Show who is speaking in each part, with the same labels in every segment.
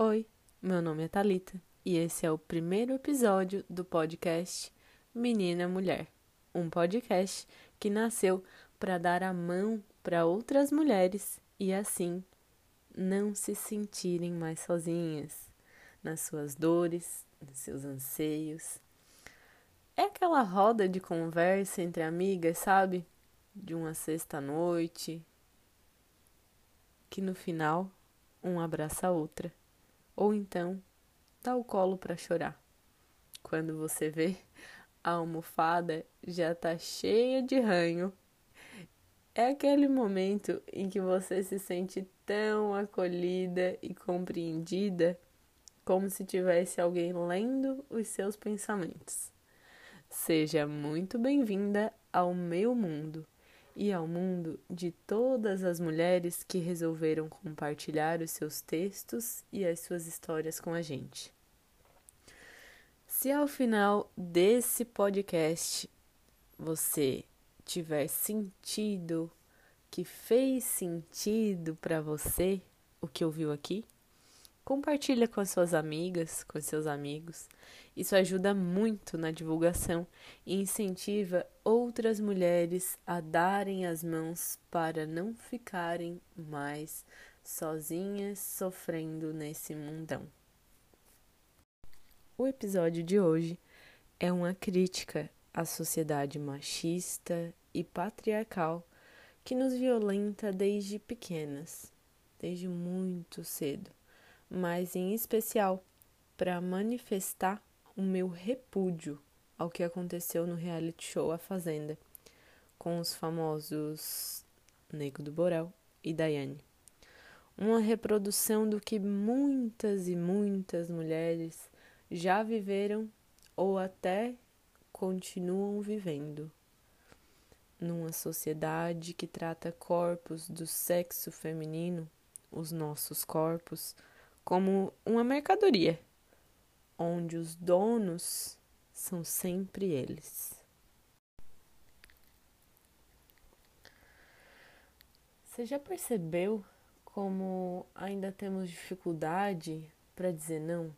Speaker 1: Oi, meu nome é Talita e esse é o primeiro episódio do podcast Menina Mulher, um podcast que nasceu para dar a mão para outras mulheres e assim não se sentirem mais sozinhas nas suas dores, nos seus anseios. É aquela roda de conversa entre amigas, sabe? De uma sexta-noite, que no final um abraça a outra ou então dá o colo para chorar. Quando você vê, a almofada já tá cheia de ranho. É aquele momento em que você se sente tão acolhida e compreendida como se tivesse alguém lendo os seus pensamentos. Seja muito bem-vinda ao meu mundo e ao mundo de todas as mulheres que resolveram compartilhar os seus textos e as suas histórias com a gente. Se ao final desse podcast você tiver sentido que fez sentido para você o que ouviu aqui, Compartilha com as suas amigas, com seus amigos. Isso ajuda muito na divulgação e incentiva outras mulheres a darem as mãos para não ficarem mais sozinhas sofrendo nesse mundão. O episódio de hoje é uma crítica à sociedade machista e patriarcal que nos violenta desde pequenas, desde muito cedo mas em especial para manifestar o meu repúdio ao que aconteceu no reality show A Fazenda, com os famosos Nego do Borel e Daiane. Uma reprodução do que muitas e muitas mulheres já viveram ou até continuam vivendo. Numa sociedade que trata corpos do sexo feminino, os nossos corpos, como uma mercadoria, onde os donos são sempre eles. Você já percebeu como ainda temos dificuldade para dizer não?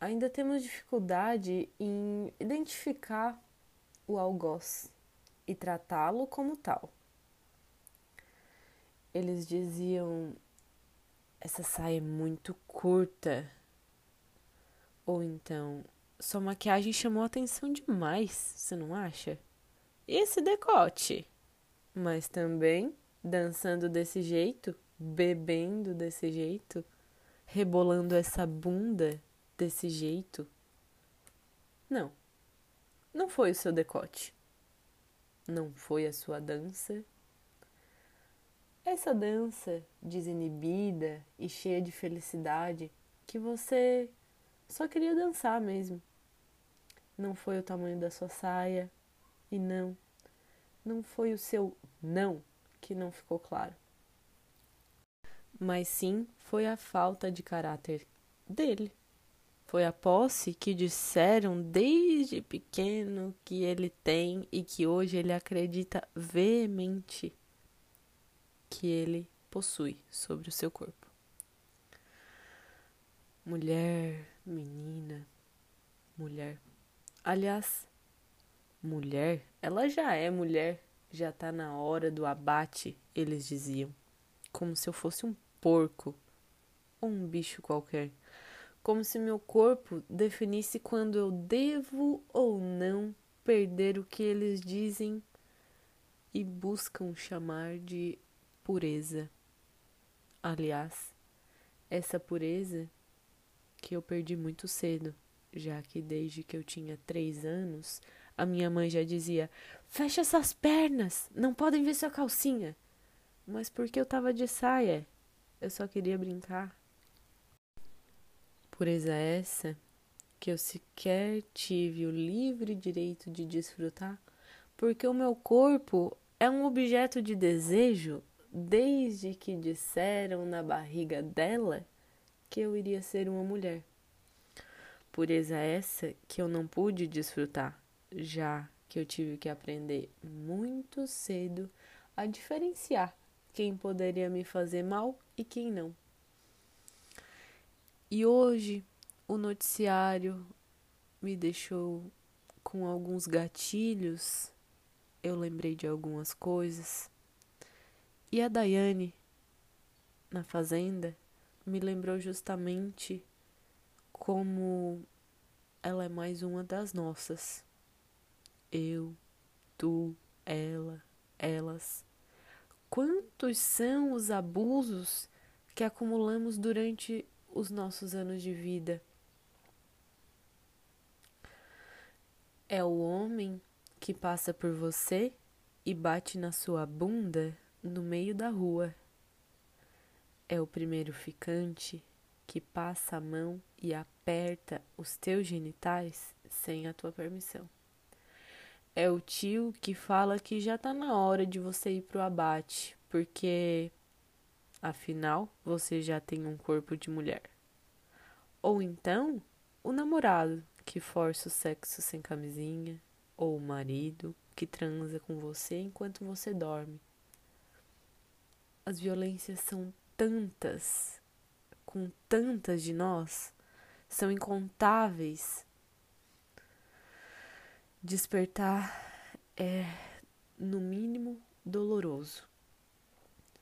Speaker 1: Ainda temos dificuldade em identificar o algoz e tratá-lo como tal. Eles diziam essa saia é muito curta. Ou então, sua maquiagem chamou atenção demais, você não acha? E esse decote? Mas também dançando desse jeito, bebendo desse jeito, rebolando essa bunda desse jeito. Não, não foi o seu decote. Não foi a sua dança essa dança desinibida e cheia de felicidade que você só queria dançar mesmo. Não foi o tamanho da sua saia e não, não foi o seu não que não ficou claro. Mas sim foi a falta de caráter dele. Foi a posse que disseram desde pequeno que ele tem e que hoje ele acredita veemente que ele possui sobre o seu corpo. Mulher, menina, mulher. Aliás, mulher, ela já é mulher, já tá na hora do abate, eles diziam, como se eu fosse um porco ou um bicho qualquer, como se meu corpo definisse quando eu devo ou não perder o que eles dizem e buscam chamar de pureza. Aliás, essa pureza que eu perdi muito cedo, já que desde que eu tinha três anos, a minha mãe já dizia: fecha essas pernas, não podem ver sua calcinha. Mas porque eu tava de saia, eu só queria brincar. Pureza essa que eu sequer tive o livre direito de desfrutar, porque o meu corpo é um objeto de desejo desde que disseram na barriga dela que eu iria ser uma mulher. Pureza essa que eu não pude desfrutar, já que eu tive que aprender muito cedo a diferenciar quem poderia me fazer mal e quem não. E hoje o noticiário me deixou com alguns gatilhos. Eu lembrei de algumas coisas. E a Daiane, na fazenda, me lembrou justamente como ela é mais uma das nossas. Eu, tu, ela, elas. Quantos são os abusos que acumulamos durante os nossos anos de vida? É o homem que passa por você e bate na sua bunda no meio da rua. É o primeiro ficante que passa a mão e aperta os teus genitais sem a tua permissão. É o tio que fala que já tá na hora de você ir pro abate, porque afinal você já tem um corpo de mulher. Ou então, o namorado que força o sexo sem camisinha, ou o marido que transa com você enquanto você dorme. As violências são tantas, com tantas de nós, são incontáveis. Despertar é, no mínimo, doloroso.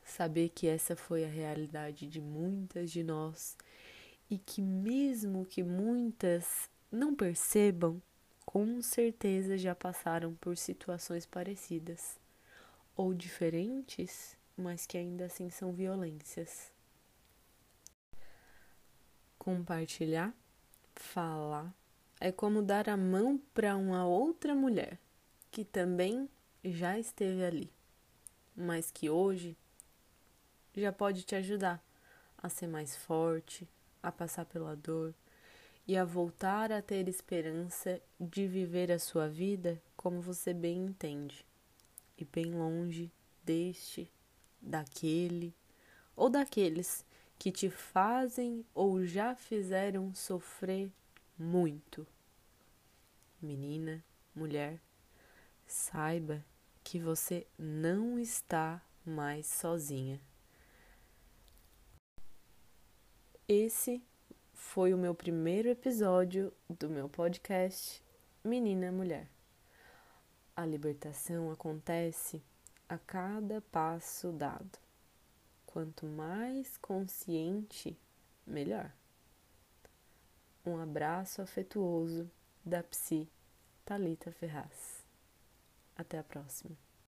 Speaker 1: Saber que essa foi a realidade de muitas de nós e que, mesmo que muitas não percebam, com certeza já passaram por situações parecidas ou diferentes, mas que ainda assim são violências. Compartilhar, falar, é como dar a mão para uma outra mulher que também já esteve ali, mas que hoje já pode te ajudar a ser mais forte, a passar pela dor e a voltar a ter esperança de viver a sua vida como você bem entende, e bem longe deste, daquele ou daqueles que te fazem ou já fizeram sofrer muito. Menina, mulher, saiba que você não está mais sozinha. Esse foi o meu primeiro episódio do meu podcast Menina Mulher. A libertação acontece a cada passo dado. Quanto mais consciente, melhor. Um abraço afetuoso da Psi Talita Ferraz. Até a próxima.